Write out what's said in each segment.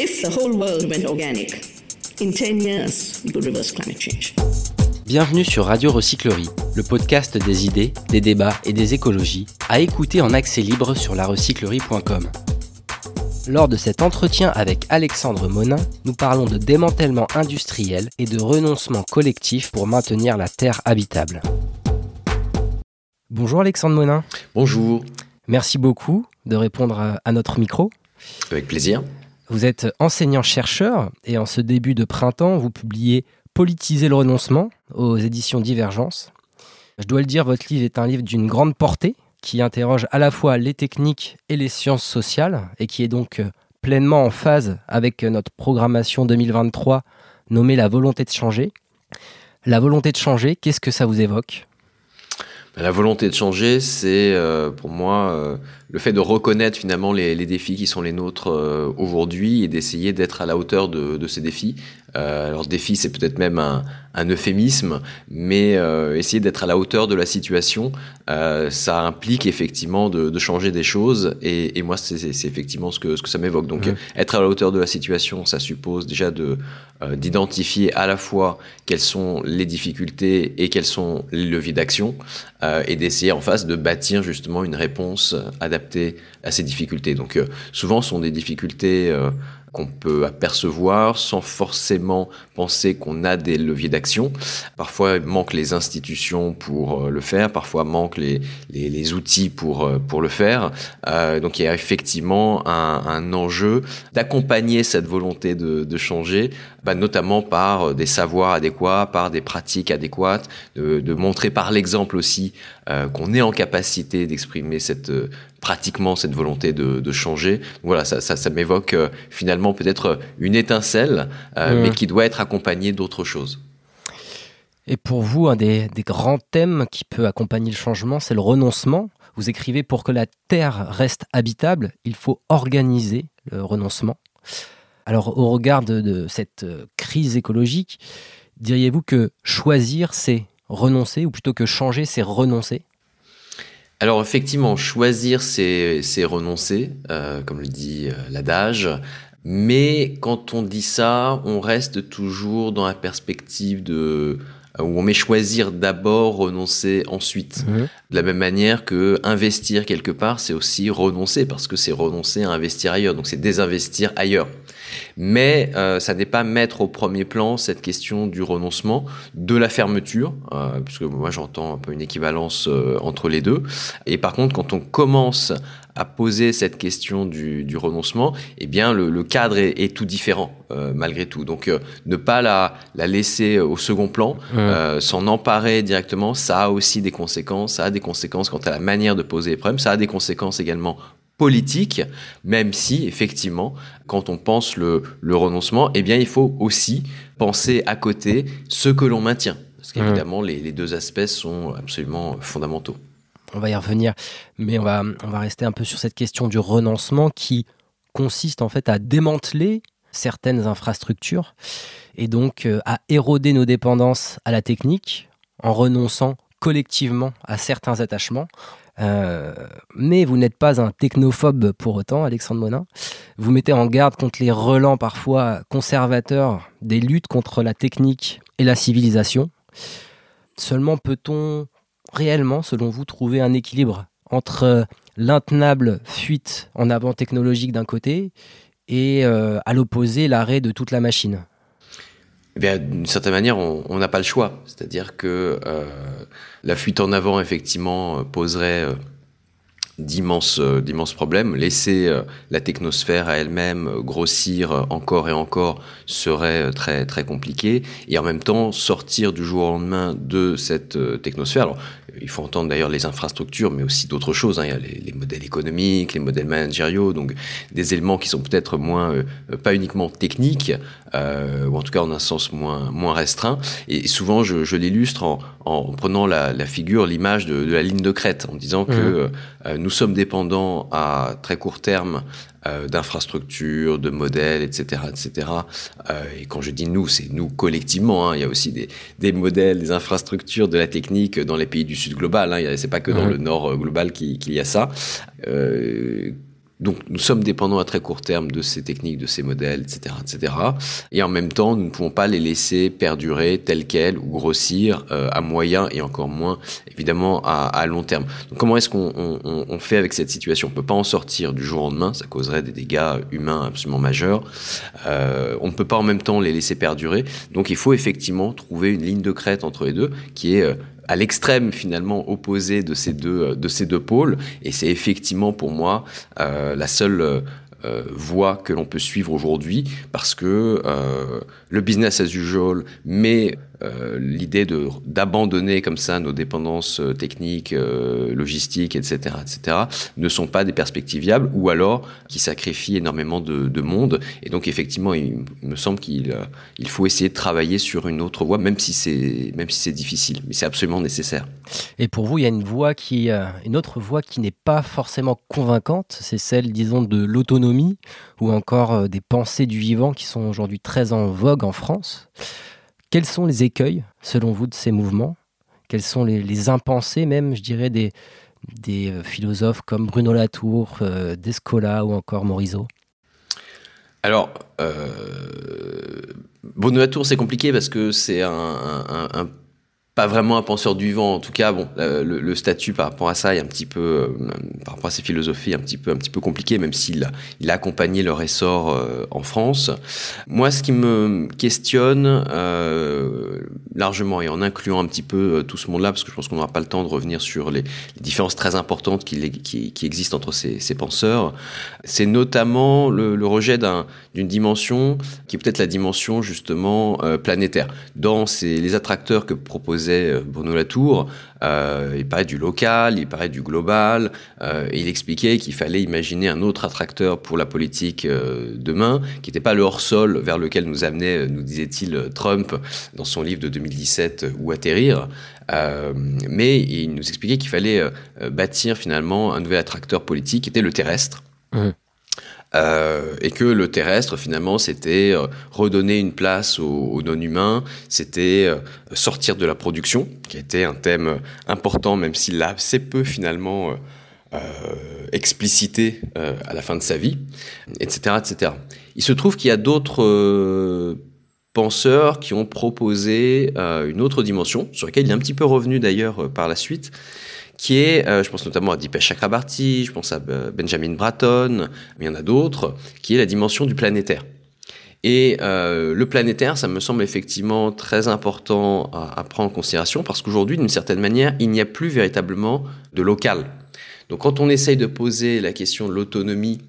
If the whole world went organic, in 10 years, we could reverse climate change. Bienvenue sur Radio Recyclerie, le podcast des idées, des débats et des écologies, à écouter en accès libre sur larecyclerie.com. Lors de cet entretien avec Alexandre Monin, nous parlons de démantèlement industriel et de renoncement collectif pour maintenir la Terre habitable. Bonjour Alexandre Monin. Bonjour. Merci beaucoup de répondre à notre micro. Avec plaisir. Vous êtes enseignant-chercheur et en ce début de printemps, vous publiez Politiser le renoncement aux éditions Divergence. Je dois le dire, votre livre est un livre d'une grande portée qui interroge à la fois les techniques et les sciences sociales et qui est donc euh, pleinement en phase avec notre programmation 2023 nommée La volonté de changer. La volonté de changer, qu'est-ce que ça vous évoque? La volonté de changer, c'est euh, pour moi euh, le fait de reconnaître finalement les, défis qui sont les nôtres aujourd'hui et d'essayer d'être à la hauteur de, ces défis. Alors défi, c'est peut-être même un, un euphémisme, mais euh, essayer d'être à la hauteur de la situation, euh, ça implique effectivement de, changer des choses. Et, moi, c'est effectivement ce que, ce que ça m'évoque. Donc, être à la hauteur de la situation, ça suppose déjà de euh, d'identifier à la fois quelles sont les difficultés et quels sont les leviers d'action, et d'essayer en face de bâtir justement une réponse adaptée à ces difficultés. Donc, souvent, ce sont des difficultés qu'on peut apercevoir sans forcément penser qu'on a des leviers d'action. Parfois, il manque les institutions pour euh, le faire, parfois manque les, les, outils pour, euh, pour le faire. Euh, donc il y a effectivement un, un enjeu d'accompagner cette volonté de, de changer, bah, notamment par des savoirs adéquats, par des pratiques adéquates, de, de montrer par l'exemple aussi qu'on est en capacité d'exprimer cette pratiquement cette volonté de, de changer. voilà, ça, ça, ça m'évoque finalement peut-être une étincelle, mais qui doit être accompagné d'autres choses. Et pour vous, un des, grands thèmes qui peut accompagner le changement, c'est le renoncement. Vous écrivez pour que la Terre reste habitable, il faut organiser le renoncement. Alors au regard de, cette euh, crise écologique, diriez-vous que choisir, c'est renoncer, ou plutôt que changer, c'est renoncer? Alors effectivement, choisir, c'est renoncer, euh, comme le dit euh, l'adage. Mais quand on dit ça, on reste toujours dans la perspective de où on met choisir d'abord, renoncer ensuite. Mhm. De la même manière que investir quelque part, c'est aussi renoncer parce que c'est renoncer à investir ailleurs. Donc c'est désinvestir ailleurs. Mais euh, ça n'est pas mettre au premier plan cette question du renoncement, de la fermeture, euh, puisque moi j'entends un peu une équivalence euh, entre les deux. Et par contre, quand on commence à poser cette question du, du renoncement, eh bien le, le cadre est, est, tout différent euh, malgré tout. Donc euh, ne pas la, la, laisser au second plan, euh, s'en emparer directement, ça a aussi des conséquences. Ça a des conséquences quant à la manière de poser les problèmes. Ça a des conséquences également politiques, même si effectivement, quand on pense le, le renoncement, eh bien il faut aussi penser à côté ce que l'on maintient. Parce qu'évidemment, les, les deux aspects sont absolument fondamentaux. On va y revenir, mais on va, on va rester un peu sur cette question du renoncement qui consiste en fait à démanteler certaines infrastructures et donc euh, à éroder nos dépendances à la technique en renonçant collectivement à certains attachements. Euh, mais vous n'êtes pas un technophobe pour autant, Alexandre Monin. Vous mettez en garde contre les relents parfois conservateurs des luttes contre la technique et la civilisation. Seulement peut-on réellement, selon vous, trouver un équilibre entre euh, l'intenable fuite en avant technologique d'un côté et euh, à l'opposé l'arrêt de toute la machine? Eh d'une certaine manière, on n'a pas le choix. C'est-à-dire que euh, la fuite en avant, effectivement, poserait d'immenses d'immenses problèmes. Laisser la technosphère à elle-même grossir encore et encore serait très très compliqué. Et en même temps, sortir du jour au lendemain de cette technosphère. Il faut entendre d'ailleurs les infrastructures, mais aussi d'autres choses. Hein. Il y a les, modèles économiques, les modèles managériaux, donc des éléments qui sont peut-être moins, euh, pas uniquement techniques, euh, ou en tout cas en un sens moins, moins restreint. Et souvent, je, je l'illustre en, en, prenant la, la figure, l'image de, de, la ligne de crête, en disant que mmh. euh, nous sommes dépendants à très court terme euh, d'infrastructures, de modèles, etc., etc. Euh, et quand je dis nous, c'est nous collectivement. Hein. Il y a aussi des, des, modèles, des infrastructures, de la technique dans les pays du Sud global. Hein. C'est pas que dans le Nord global qu'il y a ça. Donc nous sommes dépendants à très court terme de ces techniques, de ces modèles, etc., etc. Et en même temps, nous ne pouvons pas les laisser perdurer tels quels ou grossir euh, à moyen et encore moins évidemment à, à long terme. Donc comment est-ce qu'on on, on fait avec cette situation? On peut pas en sortir du jour au lendemain, ça causerait des dégâts humains absolument majeurs. Euh, on ne peut pas en même temps les laisser perdurer. Donc il faut effectivement trouver une ligne de crête entre les deux qui est euh, à l'extrême finalement opposé de ces deux de ces deux pôles. Et c'est effectivement pour moi euh, la seule euh, voie que l'on peut suivre aujourd'hui parce que euh, le business as usual mais euh, l'idée d'abandonner comme ça nos dépendances euh, techniques, euh, logistiques, etc., etc., ne sont pas des perspectives viables, ou alors qui sacrifient énormément de, de monde. Et donc effectivement, il, me semble qu'il il faut essayer de travailler sur une autre voie, même si c'est même si c'est difficile, mais c'est absolument nécessaire. Et pour vous, il y a une voie qui, une autre voie qui n'est pas forcément convaincante, c'est celle, disons, de l'autonomie ou encore des pensées du vivant qui sont aujourd'hui très en vogue en France. Quels sont les écueils, selon vous, de ces mouvements? Quels sont les, impensés, même, je dirais, des, euh, philosophes comme Bruno Latour, euh, Descola ou encore Morisot? Alors, euh, Bruno Latour, c'est compliqué parce que c'est un pas vraiment un penseur du vent. En tout cas, bon, le, le, statut par rapport à ça est un petit peu, euh, par rapport à ses philosophies, un petit peu, un petit peu compliqué, même s'il a, accompagné leur essor euh, en France. Moi, ce qui me questionne euh, largement et en incluant un petit peu euh, tout ce monde-là, parce que je pense qu'on n'aura pas le temps de revenir sur les, différences très importantes qui, existent entre ces, penseurs, c'est notamment le, rejet d'une dimension qui est peut-être la dimension justement euh, planétaire. Dans les attracteurs que proposait euh, Bruno Latour, euh, il parlait du local, il parlait du global, euh, et il expliquait qu'il fallait imaginer un autre attracteur pour la politique demain, qui n'était pas le hors-sol vers lequel nous amenait, nous disait-il, Trump dans son livre de 2017, Où atterrir. mais il nous expliquait qu'il fallait bâtir finalement un nouvel attracteur politique qui était le terrestre. Mmh. Euh, et que le terrestre, finalement, c'était euh, redonner une place aux, non-humains, c'était euh, sortir de la production, qui était un thème important, même s'il l'a assez peu, finalement, explicité à la fin de sa vie, etc. etc. Il se trouve qu'il y a d'autres penseurs qui ont proposé une autre dimension, sur laquelle il est un petit peu revenu d'ailleurs par la suite, qui est, euh, je pense notamment à Dipesh Chakrabarti, je pense à euh, Benjamin Bratton, mais il y en a d'autres, qui est la dimension du planétaire. Et euh, le planétaire, ça me semble effectivement très important à prendre en considération parce qu'aujourd'hui, d'une certaine manière, il n'y a plus véritablement de local. Donc quand on essaye de poser la question de l'autonomie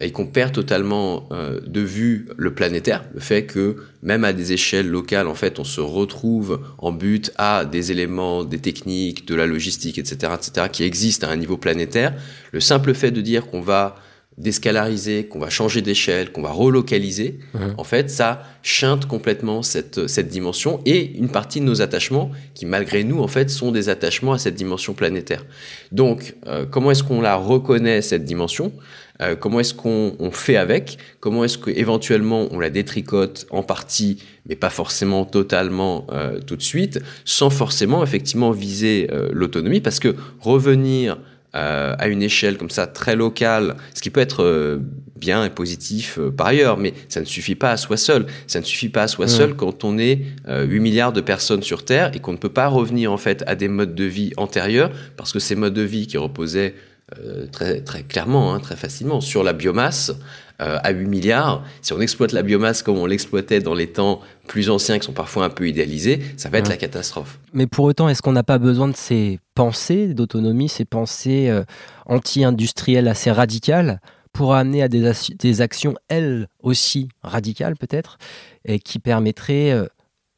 et qu'on perd totalement euh, de vue le planétaire, le fait que même à des échelles locales, en fait, on se retrouve en but à des éléments, des techniques, de la logistique, etc., etc., qui existent à un niveau planétaire. Le simple fait de dire qu'on va déscalariser, qu'on va changer d'échelle, qu'on va relocaliser, mmh. en fait, ça chinte complètement cette, cette dimension et une partie de nos attachements qui, malgré nous, en fait, sont des attachements à cette dimension planétaire. Donc, euh, comment est-ce qu'on la reconnaît, cette dimension? Euh, comment est-ce qu'on on fait avec? Comment est-ce qu'éventuellement on la détricote en partie, mais pas forcément totalement euh, tout de suite, sans forcément effectivement viser euh, l'autonomie, parce que revenir euh, à une échelle comme ça très locale, ce qui peut être euh, bien et positif par ailleurs, mais ça ne suffit pas à soi seul. Ça ne suffit pas à soi mmh. seul quand on est 8 milliards de personnes sur Terre et qu'on ne peut pas revenir en fait à des modes de vie antérieurs, parce que ces modes de vie qui reposaient euh, très, très clairement, hein, très facilement, sur la biomasse euh, à 8 milliards. Si on exploite la biomasse comme on l'exploitait dans les temps plus anciens, qui sont parfois un peu idéalisés, ça va être ouais. la catastrophe. Mais pour autant, est-ce qu'on n'a pas besoin de ces pensées d'autonomie, ces pensées euh, anti-industrielles assez radicales pour amener à des, des actions, elles aussi radicales peut-être, et qui permettraient euh,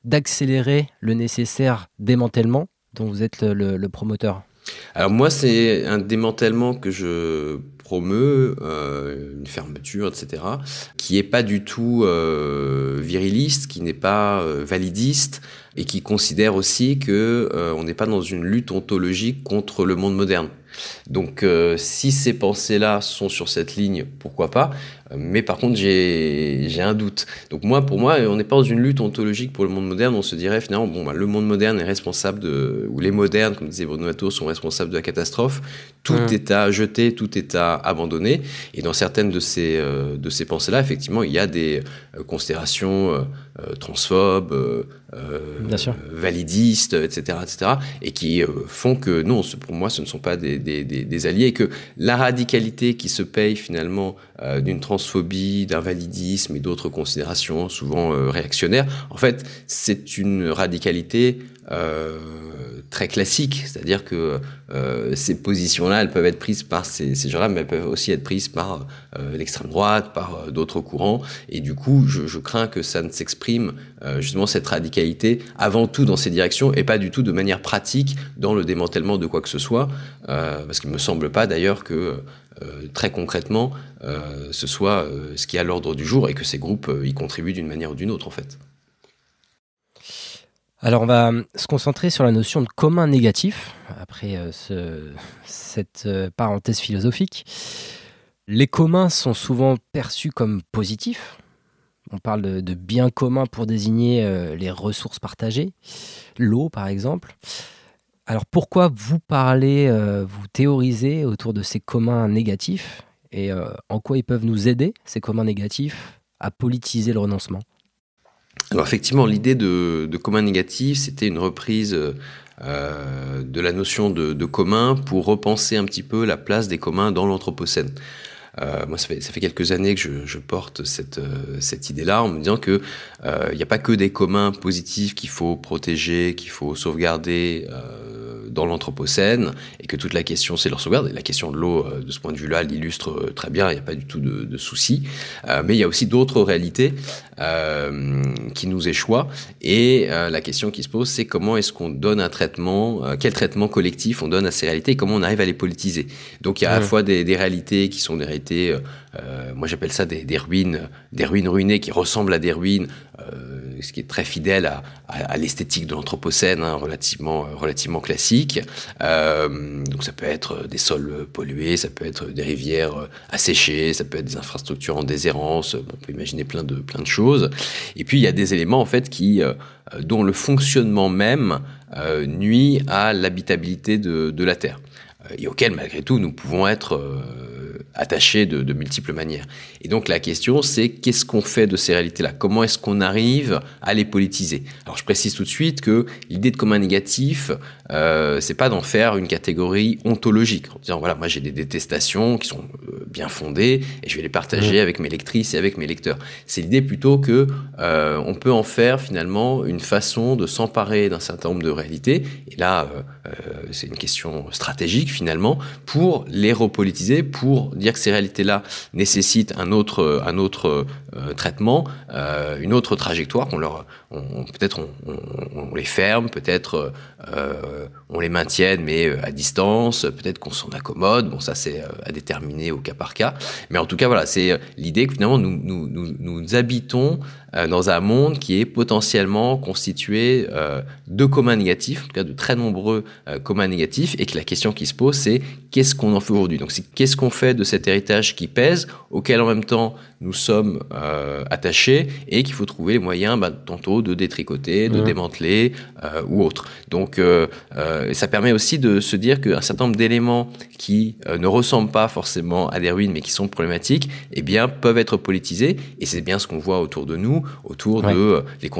d'accélérer le nécessaire démantèlement dont vous êtes le, le, le promoteur? Alors moi, c'est un démantèlement que je promeux, euh, une fermeture, etc., qui est pas du tout euh, viriliste, qui n'est pas euh, validiste, et qui considère aussi que on n'est pas dans une lutte ontologique contre le monde moderne. Donc euh, si ces pensées-là sont sur cette ligne, pourquoi pas? Mais par contre, j'ai un doute. Donc moi, pour moi, on n'est pas dans une lutte ontologique pour le monde moderne. On se dirait finalement, bon, bah, le monde moderne est responsable de, ou les modernes, comme disait Bruno Latour, sont responsables de la catastrophe. Tout mmh. est à jeter, tout est à abandonner. Et dans certaines de ces, euh, de ces pensées-là, effectivement, il y a des euh, considérations euh, transphobes, validistes, etc., etc., et qui font que non, pour moi, ce ne sont pas des, des, des, des alliés, et que la radicalité qui se paye finalement d'une transphobie, d'un validisme et d'autres considérations souvent réactionnaires, en fait, c'est une radicalité euh, très classique, c'est-à-dire que euh, ces positions-là, elles peuvent être prises par ces, gens-là, mais elles peuvent aussi être prises par euh, l'extrême droite, par euh, d'autres courants, et du coup, je, je crains que ça ne s'exprime euh, justement cette radicalité avant tout dans ces directions et pas du tout de manière pratique dans le démantèlement de quoi que ce soit, parce qu'il me semble pas d'ailleurs que très concrètement ce soit ce qui est à l'ordre du jour et que ces groupes y contribuent d'une manière ou d'une autre en fait. Alors on va se concentrer sur la notion de commun négatif, après euh, ce, cette euh, parenthèse philosophique. Les communs sont souvent perçus comme positifs. On parle de, de biens communs pour désigner euh, les ressources partagées, l'eau par exemple. Alors pourquoi vous parlez, euh, vous théorisez autour de ces communs négatifs et euh, en quoi ils peuvent nous aider, ces communs négatifs, à politiser le renoncement? Alors effectivement, l'idée de, de, commun négatif, c'était une reprise euh, de la notion de, de, commun pour repenser un petit peu la place des communs dans l'Anthropocène. Euh, moi, ça fait, ça fait, quelques années que je, porte cette, euh, cette idée-là en me disant que il euh, n'y a pas que des communs positifs qu'il faut protéger, qu'il faut sauvegarder dans l'Anthropocène, et que toute la question c'est leur sauvegarde. Et la question de l'eau, euh, de ce point de vue-là, l'illustre très bien. Il n'y a pas du tout de, de souci. mais il y a aussi d'autres réalités qui nous échoient. Et la question qui se pose, c'est comment est-ce qu'on donne un traitement, quel traitement collectif on donne à ces réalités, et comment on arrive à les politiser. Donc il y a à la fois des, des réalités qui sont des réalités euh, moi j'appelle ça des, ruines, des ruines ruinées qui ressemblent à des ruines, euh, ce qui est très fidèle à, l'esthétique de l'anthropocène, hein, relativement, relativement classique. Euh, donc ça peut être des sols pollués, ça peut être des rivières asséchées, ça peut être des infrastructures en déshérence. on peut imaginer plein de, choses. Et puis il y a des éléments en fait qui, euh, dont le fonctionnement même euh, nuit à l'habitabilité de, de la Terre et auquel malgré tout nous pouvons être attachés de, de, multiples manières. Et donc la question, c'est qu'est-ce qu'on fait de ces réalités-là? Comment est-ce qu'on arrive à les politiser? Alors je précise tout de suite que l'idée de commun négatif, euh, c'est pas d'en faire une catégorie ontologique, en disant voilà, moi j'ai des détestations qui sont euh, bien fondées et je vais les partager mmh. avec mes lectrices et avec mes lecteurs. C'est l'idée plutôt que euh, on peut en faire finalement une façon de s'emparer d'un certain nombre de réalités. Et là, euh, c'est une question stratégique finalement pour les repolitiser, pour dire que ces réalités-là nécessitent un autre, un autre euh, traitement, euh, une autre trajectoire, qu'on leur, peut-être on, les ferme, peut-être euh, on les maintienne, mais à distance, peut-être qu'on s'en accommode. Bon, ça c'est à déterminer au cas par cas. Mais en tout cas, voilà, c'est l'idée que finalement nous, nous, nous, nous habitons dans un monde qui est potentiellement constitué de communs négatifs, en tout cas de très nombreux communs négatifs, et que la question qui se pose, c'est qu'est-ce qu'on en fait aujourd'hui? Donc, c'est qu'est-ce qu'on fait de cet héritage qui pèse, auquel en même temps nous sommes euh, attachés et qu'il faut trouver les moyens bah, tantôt de détricoter, de mmh. démanteler euh, ou autre. Donc euh, euh, ça permet aussi de se dire qu'un certain nombre d'éléments qui ne ressemblent pas forcément à des ruines mais qui sont problématiques, eh bien peuvent être politisés et c'est bien ce qu'on voit autour de nous, autour ouais. de les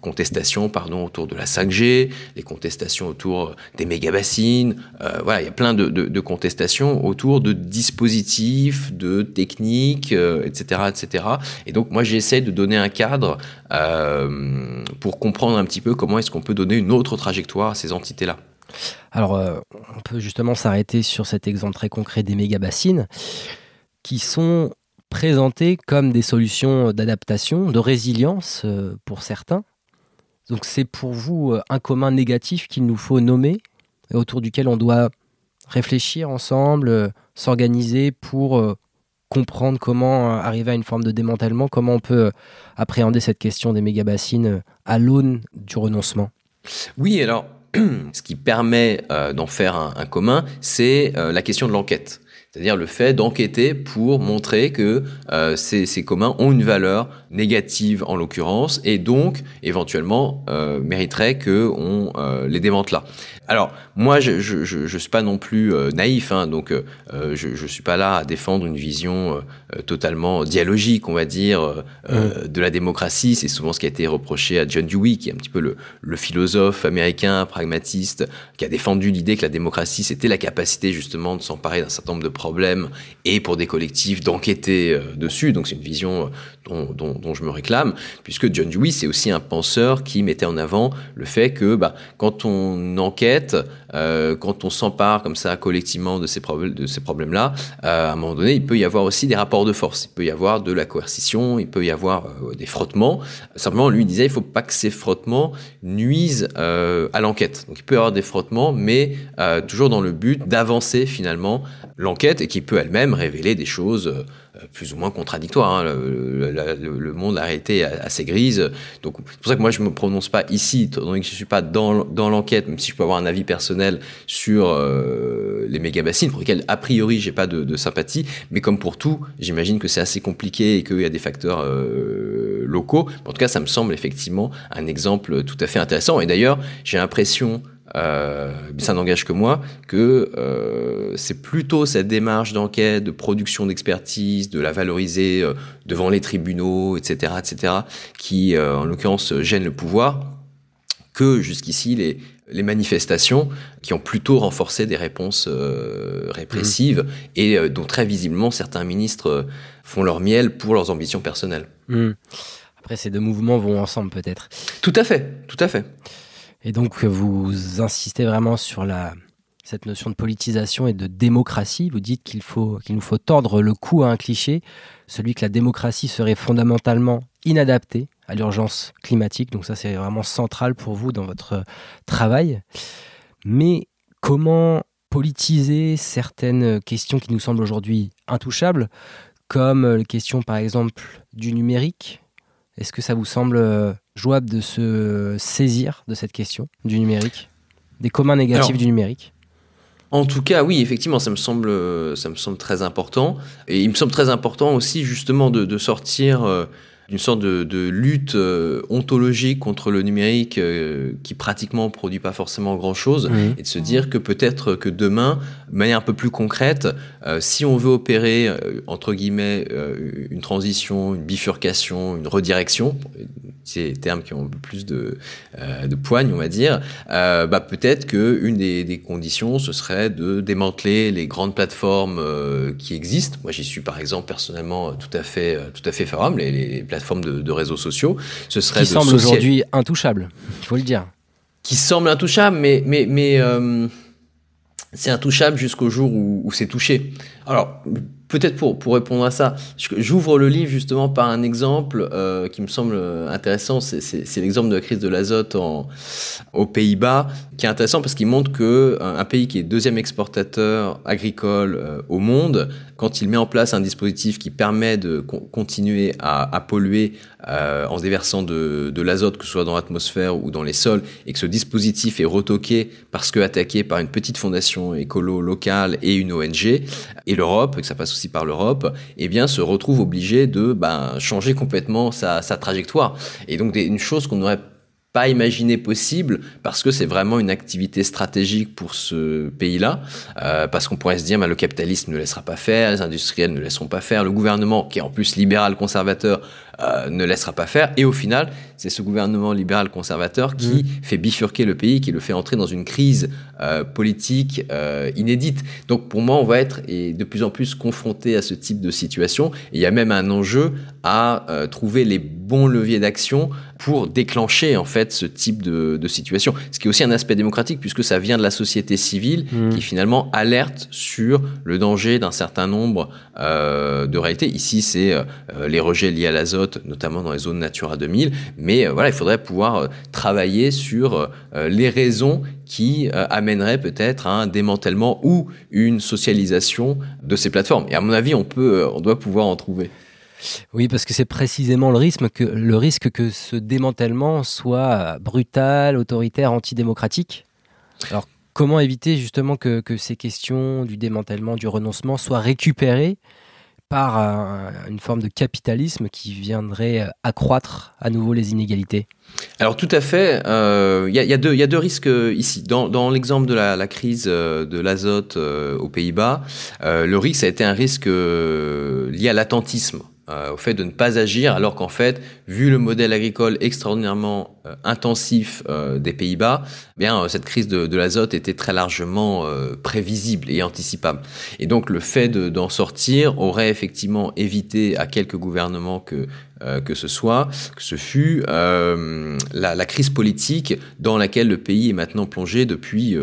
contestations pardon autour de la 5G, les contestations autour des méga bassines, voilà il y a plein de, de, de, contestations autour de dispositifs, de techniques, etc etc. Et donc moi j'essaie de donner un cadre euh, pour comprendre un petit peu comment est-ce qu'on peut donner une autre trajectoire à ces entités-là. Alors euh, on peut justement s'arrêter sur cet exemple très concret des méga-bassines qui sont présentées comme des solutions d'adaptation, de résilience euh, pour certains. Donc c'est pour vous un commun négatif qu'il nous faut nommer et autour duquel on doit réfléchir ensemble, s'organiser pour comprendre comment euh, arriver à une forme de démantèlement, comment on peut euh, appréhender cette question des méga-bassines euh, à l'aune du renoncement Oui, alors ce qui permet d'en faire un, un commun, c'est la question de l'enquête. C'est-à-dire le fait d'enquêter pour montrer que euh, ces, ces, communs ont une valeur négative en l'occurrence et donc éventuellement euh, mériteraient qu'on euh, les démente là. Alors moi je je, je, je suis pas non plus euh, naïf hein, donc je je suis pas là à défendre une vision totalement dialogique on va dire de la démocratie c'est souvent ce qui a été reproché à John Dewey qui est un petit peu le, le philosophe américain pragmatiste qui a défendu l'idée que la démocratie c'était la capacité justement de s'emparer d'un certain nombre de et pour des collectifs d'enquêter dessus donc c'est une vision dont, dont, je me réclame, puisque John Dewey, c'est aussi un penseur qui mettait en avant le fait que bah, quand on enquête, euh, quand on s'empare comme ça collectivement de ces, problèmes-là, euh, à un moment donné, il peut y avoir aussi des rapports de force, il peut y avoir de la coercition, il peut y avoir euh, des frottements. Simplement, lui disait, il faut pas que ces frottements nuisent euh, à l'enquête. Donc il peut y avoir des frottements, mais euh, toujours dans le but d'avancer finalement l'enquête et qui peut elle-même révéler des choses plus ou moins contradictoire. Hein. Le, monde a été assez grise. Donc, c'est pour ça que moi, je me prononce pas ici, étant donné que je suis pas dans, dans l'enquête, même si je peux avoir un avis personnel sur euh, les méga-bassines, pour lesquels, a priori, j'ai pas de, de, sympathie. Mais comme pour tout, j'imagine que c'est assez compliqué et qu'il y a des facteurs euh, locaux. En tout cas, ça me semble effectivement un exemple tout à fait intéressant. Et d'ailleurs, j'ai l'impression euh, ça n'engage que moi, que euh, c'est plutôt cette démarche d'enquête, de production d'expertise, de la valoriser euh, devant les tribunaux, etc., etc., qui, en l'occurrence, gêne le pouvoir, que jusqu'ici les, les manifestations qui ont plutôt renforcé des réponses euh, répressives mmh. et dont très visiblement certains ministres font leur miel pour leurs ambitions personnelles. Mmh. Après, ces deux mouvements vont ensemble peut-être. Tout à fait, tout à fait. Et donc, vous insistez vraiment sur la, cette notion de politisation et de démocratie. Vous dites qu'il nous faut tordre le cou à un cliché, celui que la démocratie serait fondamentalement inadaptée à l'urgence climatique. Donc ça, c'est vraiment central pour vous dans votre travail. Mais comment politiser certaines questions qui nous semblent aujourd'hui intouchables, comme les questions par exemple du numérique? Est-ce que ça vous semble jouable de se saisir de cette question du numérique, des communs négatifs Alors, du numérique? en tout cas, oui, effectivement, ça me semble, ça me semble très important. Et il me semble très important aussi, justement, de, de sortir euh, d'une sorte de, de lutte euh, ontologique contre le numérique euh, qui pratiquement produit pas forcément grand chose Mmh. et de se dire que peut-être que demain, de manière un peu plus concrète, euh, si on veut opérer entre guillemets une transition, une bifurcation, une redirection, c'est des termes qui ont un peu plus de, euh, de poigne, on va dire, euh, bah peut-être que une des, des, conditions ce serait de démanteler les grandes plateformes euh, qui existent. Moi, j'y suis par exemple personnellement tout à fait, tout à fait favorable. Les, les plateformes de, de, réseaux sociaux, ce serait qui semble social... aujourd'hui intouchable, il faut le dire. Qui semble intouchable, mais mais mais euh, c'est intouchable jusqu'au jour où, où c'est touché. Alors peut-être pour, pour répondre à ça, j'ouvre le livre justement par un exemple euh, qui me semble intéressant, c'est l'exemple de la crise de l'azote aux Pays-Bas, qui est intéressant parce qu'il montre que un, un, pays qui est deuxième exportateur agricole euh, au monde, quand il met en place un dispositif qui permet de co continuer à, polluer euh, en déversant de, l'azote, que ce soit dans l'atmosphère ou dans les sols, et que ce dispositif est retoqué parce que attaqué par une petite fondation écolo locale et une ONG, et l'Europe, que ça passe aussi par l'Europe, eh bien, se retrouve obligé de ben, changer complètement sa, trajectoire. Et donc, une chose qu'on n'aurait pas imaginé possible parce que c'est vraiment une activité stratégique pour ce pays-là, euh, parce qu'on pourrait se dire, bah, le capitalisme ne laissera pas faire, les industriels ne laisseront pas faire, le gouvernement, qui est en plus libéral conservateur, euh, ne laissera pas faire, et au final, c'est ce gouvernement libéral conservateur qui mmh. fait bifurquer le pays, qui le fait entrer dans une crise euh, politique euh, inédite. Donc pour moi, on va être et de plus en plus confronté à ce type de situation. Et il y a même un enjeu à trouver les bons leviers d'action pour déclencher en fait ce type de, de, situation. Ce qui est aussi un aspect démocratique puisque ça vient de la société civile mmh. qui finalement alerte sur le danger d'un certain nombre euh, de réalités. Ici, c'est euh, les rejets liés à l'azote, notamment dans les zones Natura 2000. Mais euh, voilà, il faudrait pouvoir euh, travailler sur euh, les raisons qui euh, amènerait peut-être à un démantèlement ou une socialisation de ces plateformes. Et à mon avis, on peut, on doit pouvoir en trouver. Oui, parce que c'est précisément le risque, que, le risque que ce démantèlement soit brutal, autoritaire, antidémocratique. Alors, comment éviter justement que, ces questions du démantèlement, du renoncement soient récupérées par une forme de capitalisme qui viendrait accroître à nouveau les inégalités? Alors tout à fait, il euh, y, y, a deux risques ici. Dans, l'exemple de la, crise euh, de l'azote euh, aux Pays-Bas, le risque a été un risque lié à l'attentisme. Au fait de ne pas agir, alors qu'en fait, vu le modèle agricole extraordinairement euh, intensif euh, des Pays-Bas, eh bien euh, cette crise de, de l'azote était très largement prévisible et anticipable. Et donc le fait d'en sortir aurait effectivement évité à quelques gouvernements que que ce soit, que ce fut la, la, crise politique dans laquelle le pays est maintenant plongé depuis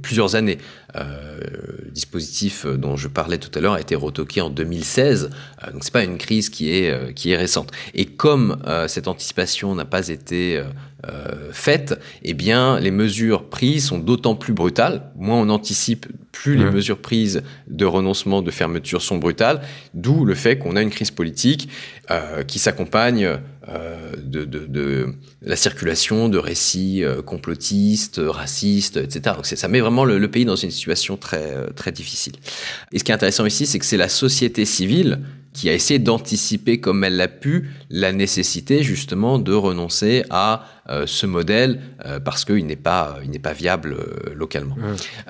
plusieurs années. le dispositif dont je parlais tout à l'heure a été retoqué en 2016, donc c'est pas une crise qui est qui est récente. Et comme cette anticipation n'a pas été euh, faites, eh bien, les mesures prises sont d'autant plus brutales. Moins on anticipe, plus les mesures prises de renoncement, de fermeture sont brutales. D'où le fait qu'on a une crise politique euh, qui s'accompagne euh, de, de, de, la circulation de récits euh, complotistes, racistes, etc. Donc ça met vraiment le, le, pays dans une situation très euh, très difficile. Et ce qui est intéressant ici, c'est que c'est la société civile qui a essayé d'anticiper comme elle l'a pu la nécessité justement de renoncer à euh, ce modèle euh, parce qu'il n'est pas, il n'est pas viable euh, localement.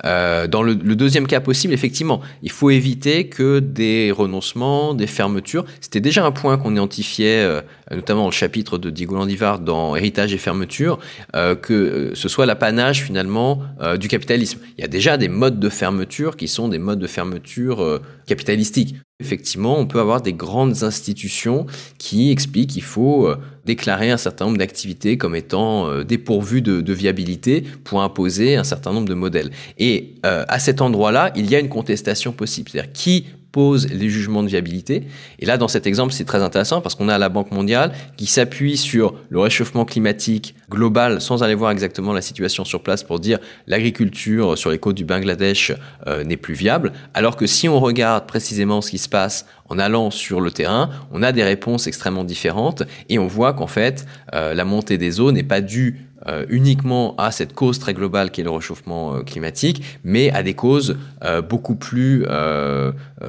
dans le, le, deuxième cas possible, effectivement, il faut éviter que des renoncements, des fermetures, c'était déjà un point qu'on identifiait notamment dans le chapitre de Diego Landivard dans Héritage et fermeture, que ce soit l'apanage finalement du capitalisme. Il y a déjà des modes de fermeture qui sont des modes de fermeture capitalistiques. Effectivement, on peut avoir des grandes institutions qui expliquent qu'il faut déclarer un certain nombre d'activités comme étant euh, dépourvues de, viabilité pour imposer un certain nombre de modèles. Et euh, à cet endroit-là, il y a une contestation possible. C'est-à-dire qui pose les jugements de viabilité. Et là, dans cet exemple, c'est très intéressant parce qu'on a la Banque mondiale qui s'appuie sur le réchauffement climatique global sans aller voir exactement la situation sur place pour dire l'agriculture sur les côtes du Bangladesh euh, n'est plus viable. Alors que si on regarde précisément ce qui se passe en allant sur le terrain, on a des réponses extrêmement différentes et on voit qu'en fait, euh, la montée des eaux n'est pas due euh, uniquement à cette cause très globale qui est le réchauffement euh, climatique, mais à des causes euh, beaucoup plus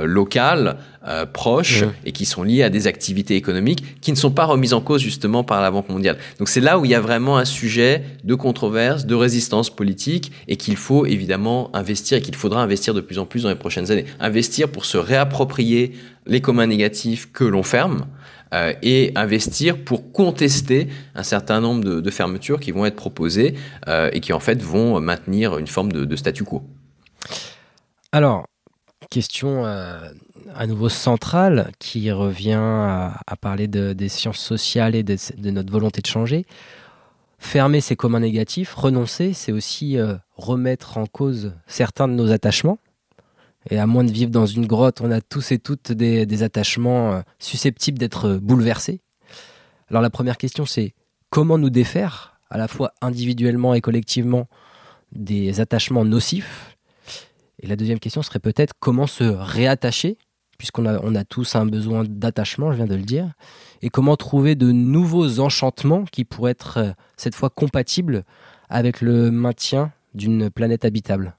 locales, proches, et qui sont liées à des activités économiques qui ne sont pas remises en cause justement par la Banque mondiale. Donc c'est là où il y a vraiment un sujet de controverse, de résistance politique, et qu'il faut évidemment investir, et qu'il faudra investir de plus en plus dans les prochaines années. Investir pour se réapproprier les communs négatifs que l'on ferme, euh, et investir pour contester un certain nombre de, fermetures qui vont être proposées euh, et qui en fait vont maintenir une forme de, statu quo. Alors, question euh, à nouveau centrale qui revient à, parler de, des sciences sociales et de, notre volonté de changer. Fermer ces communs négatifs, renoncer, c'est aussi remettre en cause certains de nos attachements. Et à moins de vivre dans une grotte, on a tous et toutes des, attachements euh, susceptibles d'être bouleversés. Alors la première question, c'est comment nous défaire, à la fois individuellement et collectivement, des attachements nocifs? Et la deuxième question serait peut-être comment se réattacher, puisqu'on a, on a tous un besoin d'attachement, je viens de le dire, et comment trouver de nouveaux enchantements qui pourraient être euh, cette fois compatibles avec le maintien d'une planète habitable?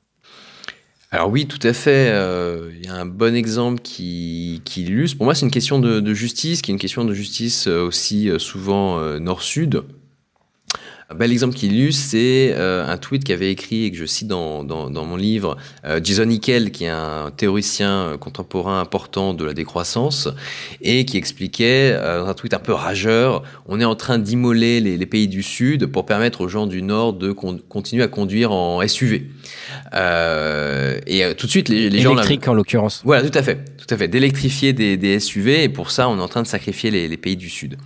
Alors oui, tout à fait. Euh, il y a un bon exemple qui, illustre. Pour moi, c'est une question de, justice, qui est une question de justice euh, aussi euh, souvent nord-sud. Bel exemple qui illustre, c'est euh, un tweet qu'avait écrit et que je cite dans, dans, dans mon livre euh, Jason Nickel, qui est un théoricien contemporain important de la décroissance, et qui expliquait euh, dans un tweet un peu rageur, on est en train d'immoler les, les, pays du Sud pour permettre aux gens du Nord de con continuer à conduire en SUV. Euh, et euh, tout de suite, les, les gens... Électrique en l'occurrence. Voilà, tout à fait. Tout à fait. D'électrifier des, des, SUV, et pour ça, on est en train de sacrifier les, les pays du Sud.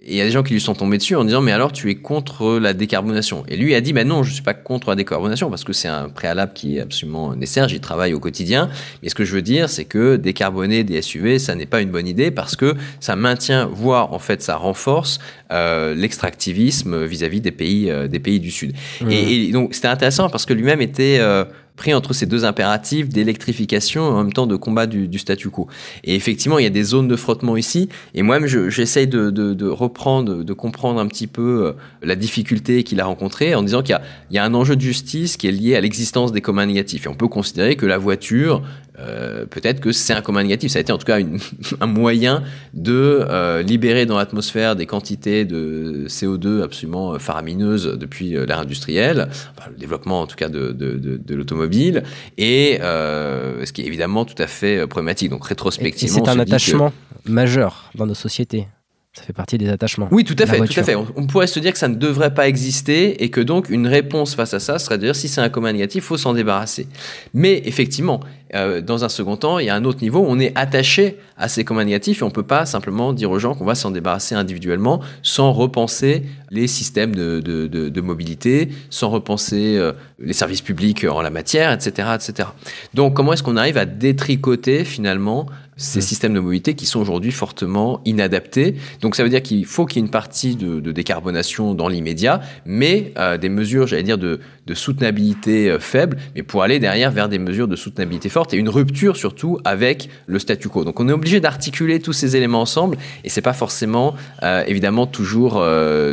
Et il y a des gens qui lui sont tombés dessus en disant, mais alors tu es contre la décarbonation. Et lui a dit, ben non, je suis pas contre la décarbonation parce que c'est un préalable qui est absolument nécessaire. J'y travaille au quotidien. Mais ce que je veux dire, c'est que décarboner des SUV, ça n'est pas une bonne idée parce que ça maintient, voire en fait, ça renforce euh, l'extractivisme vis-à-vis des pays, euh, des pays du Sud. Mmh. Et, et, donc, c'était intéressant parce que lui-même était euh, pris entre ces deux impératifs d'électrification et en même temps de combat du, statu quo. Et effectivement, il y a des zones de frottement ici. Et moi-même, j'essaye de, reprendre, de comprendre un petit peu euh, la difficulté qu'il a rencontrée en disant qu'il y, y, a un enjeu de justice qui est lié à l'existence des communs négatifs. Et on peut considérer que la voiture, euh, peut-être que c'est un commun négatif. Ça a été en tout cas une, un moyen de euh, libérer dans l'atmosphère des quantités de CO2 absolument faramineuses depuis l'ère industrielle, enfin, le développement en tout cas de, de, de, de l'automobile, et euh, ce qui est évidemment tout à fait problématique. Donc rétrospectivement, c'est un attachement que... majeur dans nos sociétés. Ça fait partie des attachements. Oui, tout à fait, tout à fait. On, on, pourrait se dire que ça ne devrait pas exister et que donc une réponse face à ça serait de dire si c'est un commun négatif, faut s'en débarrasser. Mais effectivement, euh, dans un second temps, il y a un autre niveau où on est attaché à ces communs négatifs et on peut pas simplement dire aux gens qu'on va s'en débarrasser individuellement sans repenser les systèmes de, de, de, de mobilité, sans repenser euh, les services publics en la matière, etc., etc. Donc, comment est-ce qu'on arrive à détricoter finalement ces systèmes de mobilité qui sont aujourd'hui fortement inadaptés. Donc ça veut dire qu'il faut qu'il y ait une partie de, de décarbonation dans l'immédiat, mais euh, des mesures, j'allais dire, de, de soutenabilité euh, faible, mais pour aller derrière vers des mesures de soutenabilité forte et une rupture surtout avec le statu quo. Donc on est obligé d'articuler tous ces éléments ensemble et c'est pas forcément euh, évidemment toujours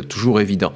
toujours évident.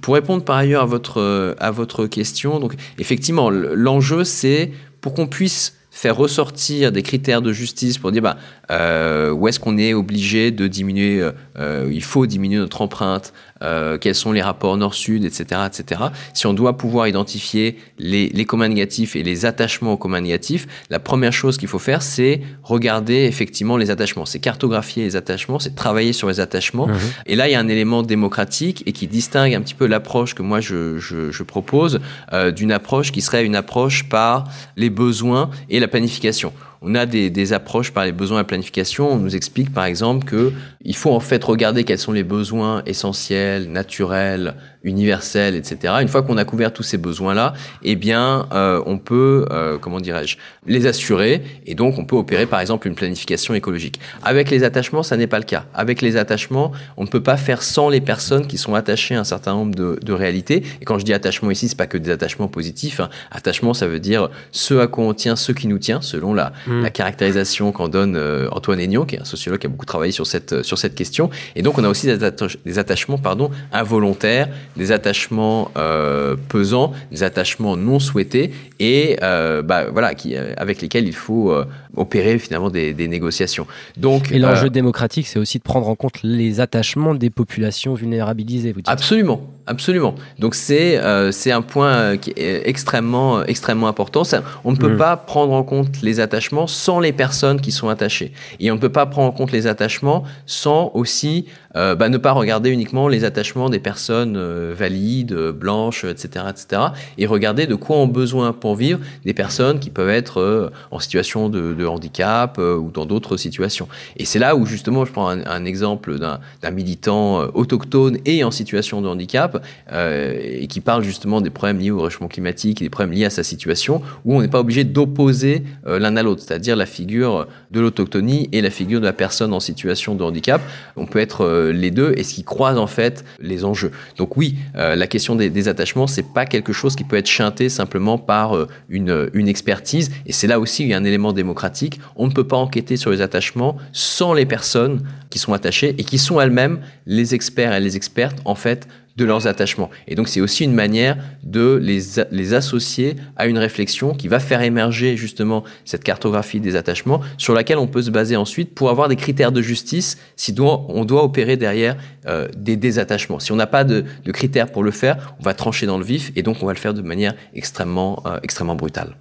Pour répondre par ailleurs à votre à votre question, donc effectivement l'enjeu c'est pour qu'on puisse faire ressortir des critères de justice pour dire bah, euh, où est-ce qu'on est obligé de diminuer, euh, il faut diminuer notre empreinte, euh, quels sont les rapports nord-sud, etc., etc. Si on doit pouvoir identifier les, les communs négatifs et les attachements aux communs négatifs, la première chose qu'il faut faire, c'est regarder effectivement les attachements. C'est cartographier les attachements, c'est travailler sur les attachements. Mmh. Et là, il y a un élément démocratique et qui distingue un petit peu l'approche que moi je, je, je propose euh, d'une approche qui serait une approche par les besoins et la planification on a des, approches par les besoins la planification. On nous explique par exemple que il faut en fait regarder quels sont les besoins essentiels, naturels, universels, etc. Une fois qu'on a couvert tous ces besoins-là, eh bien, euh, on peut, euh, comment dirais-je, les assurer et donc on peut opérer par exemple une planification écologique. Avec les attachements, ça n'est pas le cas. Avec les attachements, on ne peut pas faire sans les personnes qui sont attachées à un certain nombre de, de réalités. Et quand je dis attachement ici, c'est pas que des attachements positifs. Hein. Attachement, ça veut dire ce à quoi on tient, ce qui nous tient, selon la, mmh. la caractérisation qu'en donne euh, Antoine Aignan, qui est un sociologue qui a beaucoup travaillé sur cette sur cette question. Et donc, on a aussi des, atta des attachements, pardon, involontaires, des attachements euh, pesants, des attachements non souhaités, et euh, bah, voilà, qui, avec lesquels il faut euh, opérer finalement des, des, négociations. Donc, et l'enjeu euh, démocratique, c'est aussi de prendre en compte les attachements des populations vulnérabilisées. Vous dites. Absolument, absolument. Donc c'est euh, c'est un point qui est extrêmement extrêmement important. Ça, on ne peut mmh. pas prendre en compte les attachements sans les personnes qui sont attachées, et on ne peut pas prendre en compte les attachements sans aussi euh, bah, ne pas regarder uniquement les attachements des personnes euh, valides, blanches, etc., etc., et regarder de quoi ont besoin pour vivre des personnes qui peuvent être euh, en situation de, handicap euh, ou dans d'autres situations. Et c'est là où justement je prends un, exemple d'un militant autochtone et en situation de handicap et qui parle justement des problèmes liés au réchauffement climatique et des problèmes liés à sa situation, où on n'est pas obligé d'opposer l'un à l'autre, c'est-à-dire la figure de l'autochtonie et la figure de la personne en situation de handicap. On peut être les deux et ce qui croise en fait les enjeux. Donc oui, euh, la question des, des attachements, c'est pas quelque chose qui peut être chanté simplement par euh, une, expertise. Et c'est là aussi un élément démocratique. On ne peut pas enquêter sur les attachements sans les personnes qui sont attachées et qui sont elles-mêmes les experts et les expertes en fait de leurs attachements. Et donc c'est aussi une manière de les, les associer à une réflexion qui va faire émerger justement cette cartographie des attachements sur laquelle on peut se baser ensuite pour avoir des critères de justice si doit, on doit opérer derrière euh, des désattachements. Si on n'a pas de, critères pour le faire, on va trancher dans le vif et donc on va le faire de manière extrêmement, euh, extrêmement brutale.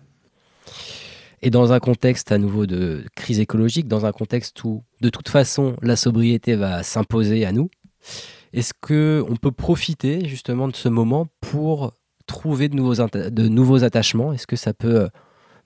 Et dans un contexte à nouveau de crise écologique, dans un contexte où de toute façon la sobriété va s'imposer à nous, est-ce qu'on peut profiter justement de ce moment pour trouver de nouveaux, de nouveaux attachements? Est-ce que ça peut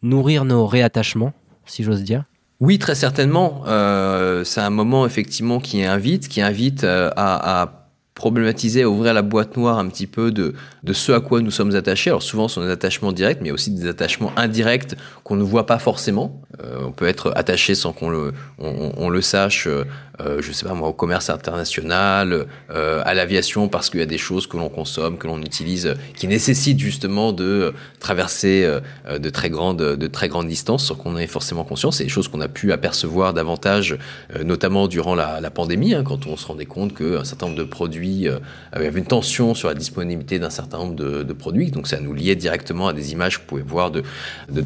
nourrir nos réattachements, si j'ose dire? Oui, très certainement. Euh, c'est un moment effectivement qui invite, qui invite euh, à, à problématiser, à ouvrir la boîte noire un petit peu de, de ce à quoi nous sommes attachés. Alors souvent, ce sont des attachements directs, mais aussi des attachements indirects qu'on ne voit pas forcément. Euh, on peut être attaché sans qu'on le, on, on le sache, euh, euh, je sais pas moi, au commerce international, euh, à l'aviation, parce qu'il y a des choses que l'on consomme, que l'on utilise, qui nécessitent justement de traverser euh, de très grandes, de très grandes distances, sans qu'on ait forcément conscience. C'est des choses qu'on a pu apercevoir davantage, euh, notamment durant la, la pandémie, hein, quand on se rendait compte qu'un certain nombre de produits euh, avait une tension sur la disponibilité d'un certain nombre de, de, produits. Donc ça nous liait directement à des images que vous pouvez voir de, de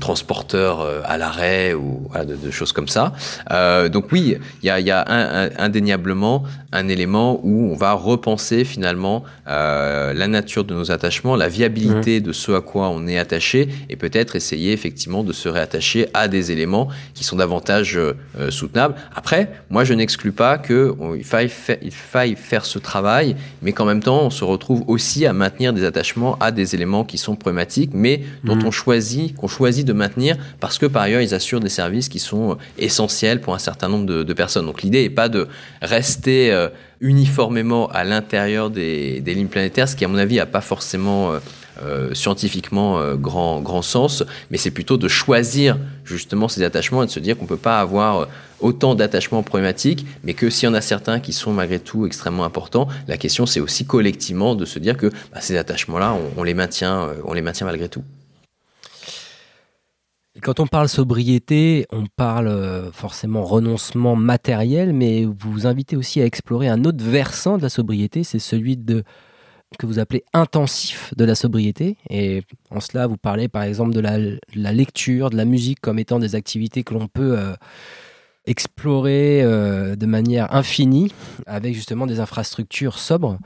transporteurs à l'arrêt ou voilà, de, de, choses comme ça. Euh, donc oui, il y a, y a un, un, indéniablement un élément où on va repenser finalement euh, la nature de nos attachements, la viabilité mmh. de ce à quoi on est attaché, et peut-être essayer effectivement de se réattacher à des éléments qui sont davantage euh, soutenables. Après, moi je n'exclus pas que on, il, faille faire, il faille faire ce travail, mais qu'en même temps on se retrouve aussi à maintenir des attachements à des éléments qui sont problématiques, mais dont mmh. on choisit, qu'on choisit de maintenir parce que par ailleurs ils assurent des services qui sont essentiels pour un certain nombre de, personnes. Donc l'idée n'est pas de rester euh, uniformément à l'intérieur des, lignes planétaires, ce qui à mon avis n'a pas forcément euh, euh, scientifiquement euh, grand, grand sens, mais c'est plutôt de choisir justement ces attachements et de se dire qu'on ne peut pas avoir autant d'attachements problématiques, mais que s'il y en a certains qui sont malgré tout extrêmement importants, la question c'est aussi collectivement de se dire que bah, ces attachements-là, on, les on les maintient malgré tout. Quand on parle sobriété, on parle euh, forcément renoncement matériel, mais vous vous invitez aussi à explorer un autre versant de la sobriété, c'est celui de que vous appelez intensif de la sobriété. Et en cela, vous parlez par exemple de la, de la lecture, de la musique comme étant des activités que l'on peut euh, explorer euh, de manière infinie avec justement des infrastructures sobres.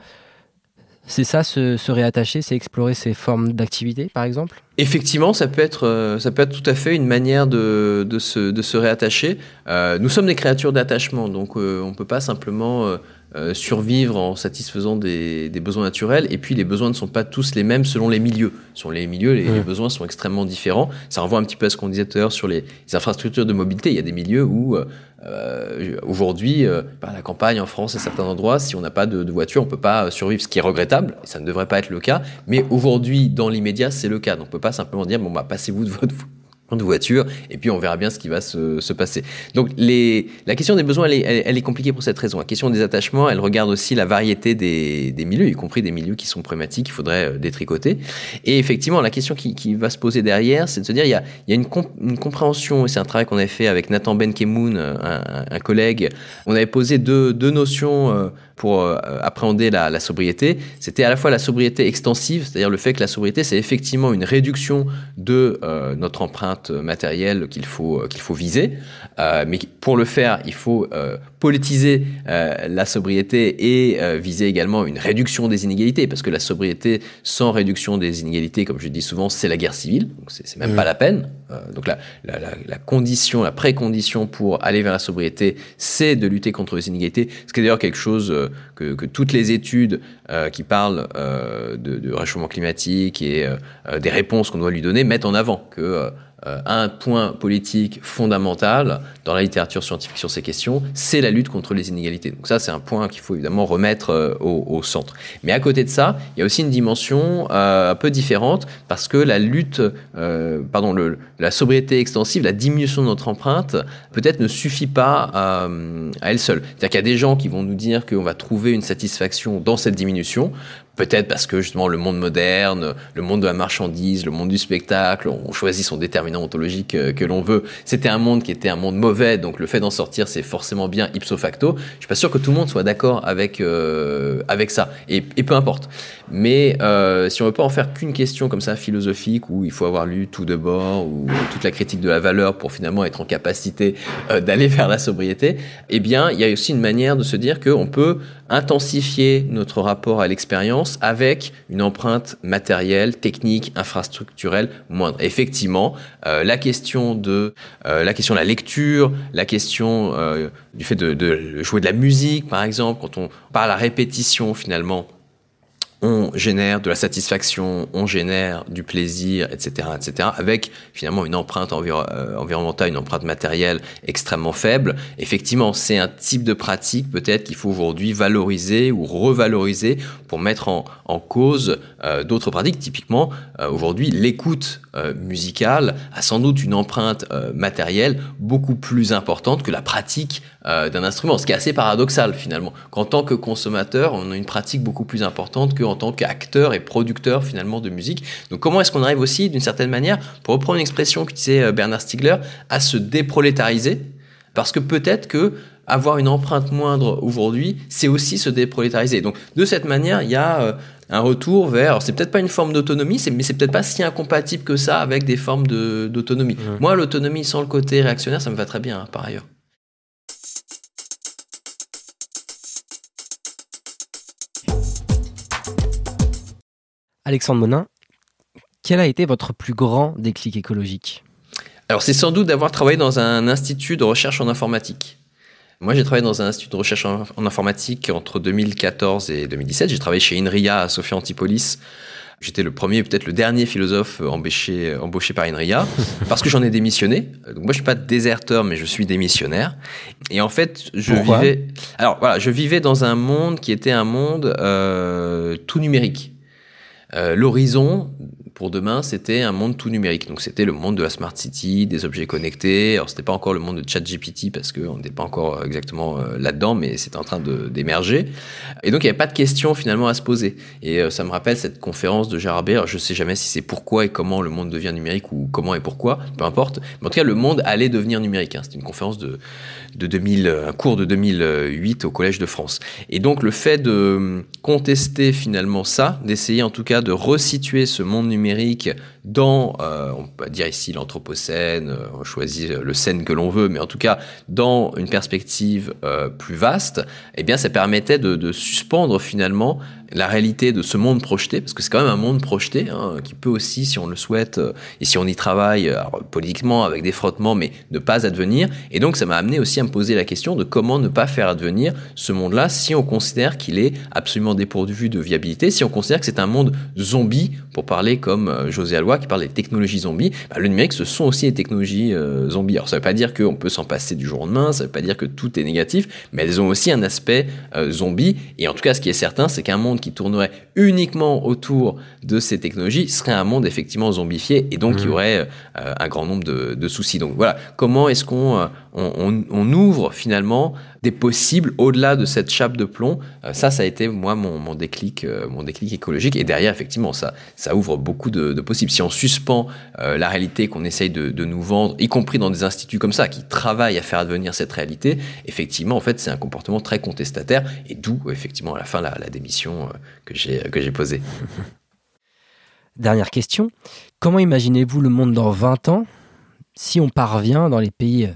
C'est ça, se, se, réattacher, c'est explorer ces formes d'activité, par exemple? Effectivement, ça peut être, euh, ça peut être tout à fait une manière de, de, se, de se réattacher. Euh, nous sommes des créatures d'attachement, donc euh, on ne peut pas simplement euh, survivre en satisfaisant des, des, besoins naturels. Et puis, les besoins ne sont pas tous les mêmes selon les milieux. Selon les milieux, les, mmh. les besoins sont extrêmement différents. Ça renvoie un petit peu à ce qu'on disait tout à l'heure sur les, les, infrastructures de mobilité. Il y a des milieux où euh, aujourd'hui, euh, la campagne en France à certains endroits, si on n'a pas de, voiture, on peut pas survivre, ce qui est regrettable. Et ça ne devrait pas être le cas. Mais aujourd'hui, dans l'immédiat, c'est le cas. Donc, on peut pas simplement dire bon bah passez-vous de votre de voiture et puis on verra bien ce qui va se, se passer. Donc les, la question des besoins, elle est, elle, est, compliquée pour cette raison. La question des attachements, elle regarde aussi la variété des, des milieux, y compris des milieux qui sont problématiques, il faudrait détricoter. Et effectivement, la question qui, qui va se poser derrière, c'est de se dire, il y a, il y a une, une compréhension, et c'est un travail qu'on avait fait avec Nathan Benkemoun, un, un, collègue, on avait posé deux, deux notions euh, pour euh, appréhender la, la sobriété. C'était à la fois la sobriété extensive, c'est-à-dire le fait que la sobriété, c'est effectivement une réduction de euh, notre empreinte matérielle qu'il faut, qu'il faut viser. Euh, mais pour le faire, il faut euh, politiser euh, la sobriété et euh, viser également une réduction des inégalités, parce que la sobriété sans réduction des inégalités, comme je dis souvent, c'est la guerre civile, donc c'est même mmh. pas la peine. donc la, la, la, condition, la précondition pour aller vers la sobriété, c'est de lutter contre les inégalités, ce qui est d'ailleurs quelque chose que, toutes les études qui parlent de, de, réchauffement climatique et des réponses qu'on doit lui donner mettent en avant que euh, un point politique fondamental dans la littérature scientifique sur ces questions, c'est la lutte contre les inégalités. Donc ça, c'est un point qu'il faut évidemment remettre euh, au, centre. Mais à côté de ça, il y a aussi une dimension euh, un peu différente parce que la lutte, euh, pardon, la sobriété extensive, la diminution de notre empreinte, peut-être ne suffit pas à elle seule. C'est-à-dire qu'il y a des gens qui vont nous dire qu'on va trouver une satisfaction dans cette diminution. Peut-être parce que justement le monde moderne, le monde de la marchandise, le monde du spectacle, on choisit son déterminant ontologique que, que l'on veut. C'était un monde qui était un monde mauvais, donc le fait d'en sortir, c'est forcément bien ipso facto. Je suis pas sûr que tout le monde soit d'accord avec euh, avec ça, et, peu importe. Mais euh, si on veut pas en faire qu'une question comme ça philosophique où il faut avoir lu tout de bord ou toute la critique de la valeur pour finalement être en capacité euh, d'aller vers la sobriété, eh bien il y a aussi une manière de se dire qu'on peut intensifier notre rapport à l'expérience avec une empreinte matérielle, technique, infrastructurelle moindre. Effectivement, euh, la question de euh, la question de la lecture, la question euh, du fait de, de jouer de la musique, par exemple, quand on parle à répétition finalement on génère de la satisfaction, on génère du plaisir, etc., etc., avec finalement une empreinte euh, environnementale, une empreinte matérielle extrêmement faible. Effectivement, c'est un type de pratique peut-être qu'il faut aujourd'hui valoriser ou revaloriser pour mettre en, en cause euh, d'autres pratiques. Typiquement, euh, aujourd'hui, l'écoute euh, musicale a sans doute une empreinte matérielle beaucoup plus importante que la pratique d'un instrument, ce qui est assez paradoxal finalement. Qu'en tant que consommateur, on a une pratique beaucoup plus importante qu'en tant qu'acteur et producteur finalement de musique. Donc comment est-ce qu'on arrive aussi, d'une certaine manière, pour reprendre une expression qu'utilisait Bernard Stiegler, à se déprolétariser? Parce que peut-être que avoir une empreinte moindre aujourd'hui, c'est aussi se déprolétariser. Donc de cette manière, il y a euh, un retour vers, c'est peut-être pas une forme d'autonomie, mais c'est peut-être pas si incompatible que ça avec des formes d'autonomie. Moi, l'autonomie sans le côté réactionnaire, ça me va très bien, hein, par ailleurs. Alexandre Monin, quel a été votre plus grand déclic écologique? Alors c'est sans doute d'avoir travaillé dans un institut de recherche en informatique. Moi, j'ai travaillé dans un institut de recherche en, informatique entre 2014 et 2017. J'ai travaillé chez INRIA à Sophia Antipolis. J'étais le premier, peut-être le dernier philosophe embauché, embauché par INRIA, parce que j'en ai démissionné. Donc moi, je suis pas déserteur, mais je suis démissionnaire. Et en fait, je vivais. Alors voilà, je vivais dans un monde qui était un monde euh, tout numérique. Euh, L'horizon pour demain, c'était un monde tout numérique. Donc c'était le monde de la smart city, des objets connectés. Alors c'était pas encore le monde de ChatGPT parce qu'on n'était pas encore exactement euh, là-dedans, mais c'était en train d'émerger. Et donc il n'y avait pas de questions finalement à se poser. Et euh, ça me rappelle cette conférence de Gérard Baird. Je sais jamais si c'est pourquoi et comment le monde devient numérique ou comment et pourquoi, peu importe. Mais en tout cas, le monde allait devenir numérique. Hein. C'était une conférence de, de 2000, un cours de 2008 au Collège de France. Et donc le fait de contester finalement ça, d'essayer en tout cas de resituer ce monde numérique dans, euh, on peut dire ici l'anthropocène, euh, on choisit le scène que l'on veut, mais en tout cas dans une perspective euh, plus vaste, eh bien ça permettait de, suspendre finalement la réalité de ce monde projeté, parce que c'est quand même un monde projeté, hein, qui peut aussi, si on le souhaite, euh, et si on y travaille politiquement, avec des frottements, mais ne pas advenir. Et donc ça m'a amené aussi à me poser la question de comment ne pas faire advenir ce monde-là si on considère qu'il est absolument dépourvu de viabilité, si on considère que c'est un monde zombie, pour parler comme José Qui parle des technologies zombies, bah, le numérique ce sont aussi des technologies euh, zombies. Alors ça ne veut pas dire qu'on peut s'en passer du jour au lendemain, ça ne veut pas dire que tout est négatif, mais elles ont aussi un aspect zombie. Et en tout cas, ce qui est certain, c'est qu'un monde qui tournerait uniquement autour de ces technologies serait un monde effectivement zombifié et donc il y mmh. aurait euh, un grand nombre de, soucis. Donc voilà, comment est-ce qu'on euh, on, ouvre finalement des possibles au-delà de cette chape de plomb euh, Ça, ça a été moi mon, déclic, mon déclic écologique. Et derrière, effectivement, ça, ça ouvre beaucoup de, possibles. Si on suspend la réalité qu'on essaye de, de, nous vendre, y compris dans des instituts comme ça qui travaillent à faire advenir cette réalité, effectivement, en fait, c'est un comportement très contestataire et d'où effectivement à la fin la, la démission que j'ai que j'ai posée. Dernière question. Comment imaginez-vous le monde dans 20 ans si on parvient dans les pays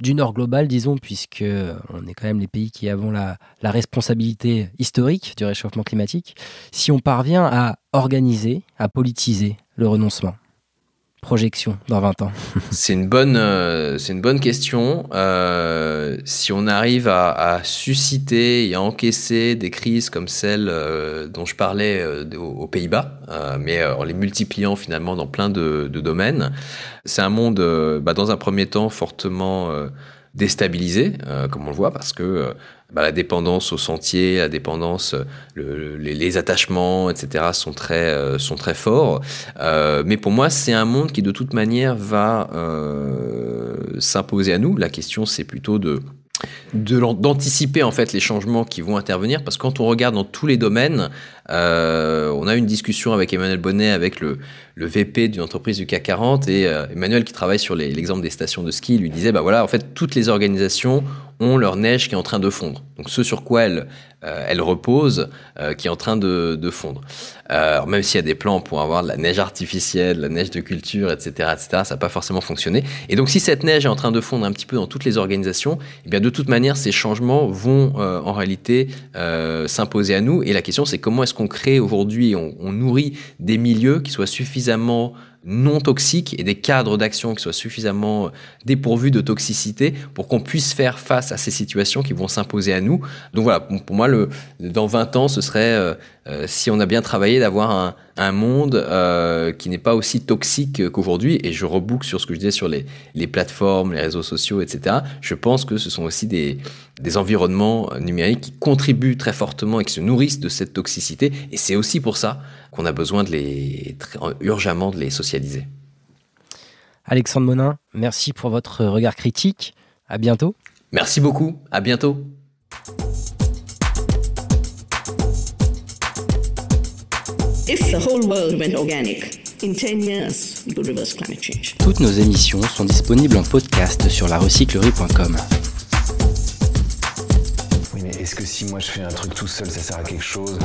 du Nord global, disons, puisque on est quand même les pays qui avons la, la responsabilité historique du réchauffement climatique, si on parvient à organiser, à politiser le renoncement projection dans 20 ans C'est une bonne, euh, une bonne question. Euh, si on arrive à, susciter et à encaisser des crises comme celle euh, dont je parlais aux, Pays-Bas, mais en les multipliant finalement dans plein de, domaines, c'est un monde, bah, dans un premier temps, fortement déstabilisé, comme on le voit, parce que bah, la dépendance au sentier, la dépendance, le, les, attachements, etc. sont très euh, sont très forts. Euh, mais pour moi, c'est un monde qui de toute manière va euh, s'imposer à nous. La question, c'est plutôt de d'anticiper en fait les changements qui vont intervenir parce que quand on regarde dans tous les domaines euh, on a une discussion avec Emmanuel Bonnet avec le, le VP d'une entreprise du CAC 40 et euh, Emmanuel qui travaille sur l'exemple des stations de ski lui disait bah voilà en fait toutes les organisations ont leur neige qui est en train de fondre donc ce sur quoi elles euh, elle repose, euh, qui est en train de, de fondre. Euh, même s'il y a des plans pour avoir de la neige artificielle, de la neige de culture, etc., etc., ça n'a pas forcément fonctionné. Et donc, si cette neige est en train de fondre un petit peu dans toutes les organisations, eh bien, de toute manière, ces changements vont en réalité s'imposer à nous. Et la question, c'est comment est-ce qu'on crée aujourd'hui, on nourrit des milieux qui soient suffisamment non toxiques et des cadres d'action qui soient suffisamment dépourvus de toxicité pour qu'on puisse faire face à ces situations qui vont s'imposer à nous. Donc voilà, pour moi, le, dans 20 ans, ce serait, euh, euh, si on a bien travaillé, d'avoir un, un, monde euh, qui n'est pas aussi toxique qu'aujourd'hui. Et je reboucle sur ce que je disais sur les, les, plateformes, les réseaux sociaux, etc. Je pense que ce sont aussi des, des environnements numériques qui contribuent très fortement et qui se nourrissent de cette toxicité. Et c'est aussi pour ça qu'on a besoin de les, urgemment de les socialiser. Alexandre Monin, merci pour votre regard critique. À bientôt. Merci beaucoup. À bientôt. If the whole world went organic, in 10 years, we could reverse climate change. Toutes nos émissions sont disponibles en podcast sur larecyclerie.com. Oui, mais est-ce que si moi je fais un truc tout seul, ça sert à quelque chose?